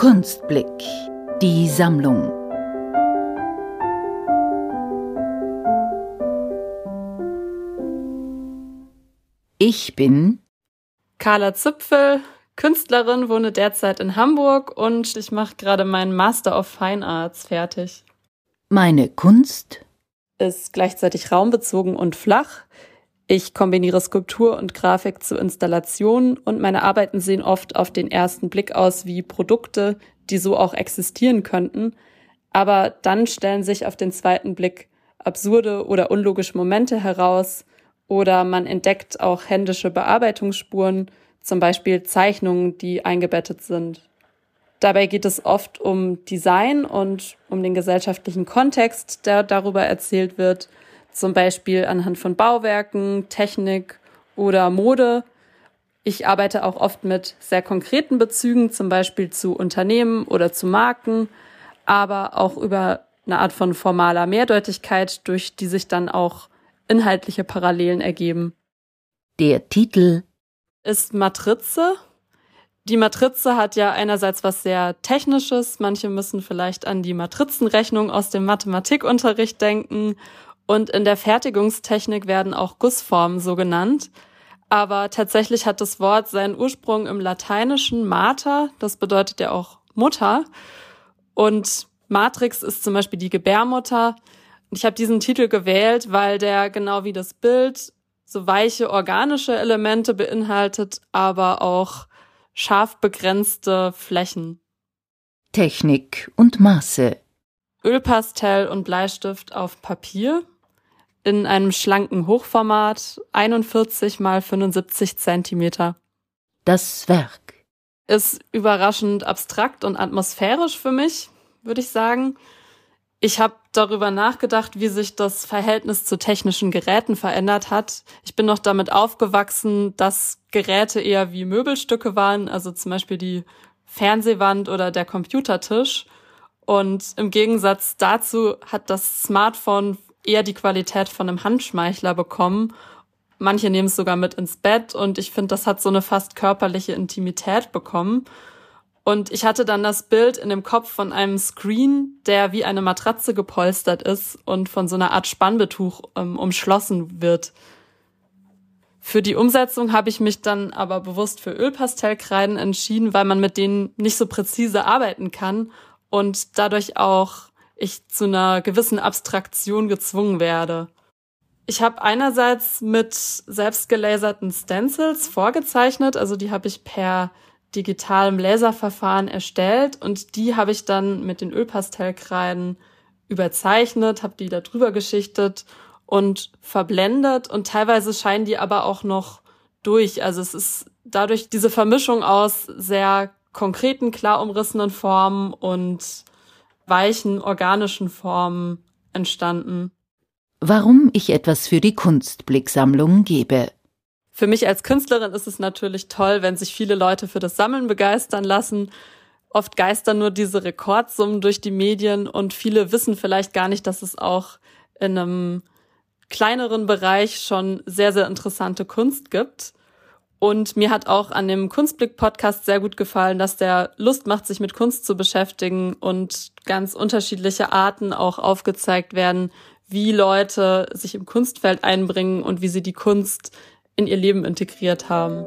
Kunstblick, die Sammlung. Ich bin Carla Zipfel, Künstlerin, wohne derzeit in Hamburg und ich mache gerade meinen Master of Fine Arts fertig. Meine Kunst ist gleichzeitig raumbezogen und flach. Ich kombiniere Skulptur und Grafik zu Installationen und meine Arbeiten sehen oft auf den ersten Blick aus wie Produkte, die so auch existieren könnten. Aber dann stellen sich auf den zweiten Blick absurde oder unlogische Momente heraus, oder man entdeckt auch händische Bearbeitungsspuren, zum Beispiel Zeichnungen, die eingebettet sind. Dabei geht es oft um Design und um den gesellschaftlichen Kontext, der darüber erzählt wird, zum Beispiel anhand von Bauwerken, Technik oder Mode. Ich arbeite auch oft mit sehr konkreten Bezügen, zum Beispiel zu Unternehmen oder zu Marken, aber auch über eine Art von formaler Mehrdeutigkeit, durch die sich dann auch inhaltliche Parallelen ergeben. Der Titel ist Matrize. Die Matrize hat ja einerseits was sehr Technisches. Manche müssen vielleicht an die Matrizenrechnung aus dem Mathematikunterricht denken. Und in der Fertigungstechnik werden auch Gussformen so genannt. Aber tatsächlich hat das Wort seinen Ursprung im lateinischen Mater. Das bedeutet ja auch Mutter. Und Matrix ist zum Beispiel die Gebärmutter. Ich habe diesen Titel gewählt, weil der genau wie das Bild so weiche organische Elemente beinhaltet, aber auch scharf begrenzte Flächen. Technik und Maße. Ölpastell und Bleistift auf Papier in einem schlanken Hochformat 41 mal 75 Zentimeter. Das Werk ist überraschend abstrakt und atmosphärisch für mich, würde ich sagen. Ich habe darüber nachgedacht, wie sich das Verhältnis zu technischen Geräten verändert hat. Ich bin noch damit aufgewachsen, dass Geräte eher wie Möbelstücke waren, also zum Beispiel die Fernsehwand oder der Computertisch. Und im Gegensatz dazu hat das Smartphone eher die Qualität von einem Handschmeichler bekommen. Manche nehmen es sogar mit ins Bett und ich finde, das hat so eine fast körperliche Intimität bekommen. Und ich hatte dann das Bild in dem Kopf von einem Screen, der wie eine Matratze gepolstert ist und von so einer Art Spannbetuch ähm, umschlossen wird. Für die Umsetzung habe ich mich dann aber bewusst für Ölpastellkreiden entschieden, weil man mit denen nicht so präzise arbeiten kann und dadurch auch ich zu einer gewissen Abstraktion gezwungen werde. Ich habe einerseits mit selbstgelaserten Stencils vorgezeichnet, also die habe ich per digitalem Laserverfahren erstellt und die habe ich dann mit den Ölpastellkreiden überzeichnet, habe die da drüber geschichtet und verblendet und teilweise scheinen die aber auch noch durch. Also es ist dadurch diese Vermischung aus sehr konkreten, klar umrissenen Formen und weichen, organischen Formen entstanden. Warum ich etwas für die Kunstblicksammlung gebe. Für mich als Künstlerin ist es natürlich toll, wenn sich viele Leute für das Sammeln begeistern lassen. Oft geistern nur diese Rekordsummen durch die Medien und viele wissen vielleicht gar nicht, dass es auch in einem kleineren Bereich schon sehr, sehr interessante Kunst gibt. Und mir hat auch an dem Kunstblick-Podcast sehr gut gefallen, dass der Lust macht, sich mit Kunst zu beschäftigen und ganz unterschiedliche Arten auch aufgezeigt werden, wie Leute sich im Kunstfeld einbringen und wie sie die Kunst in ihr Leben integriert haben.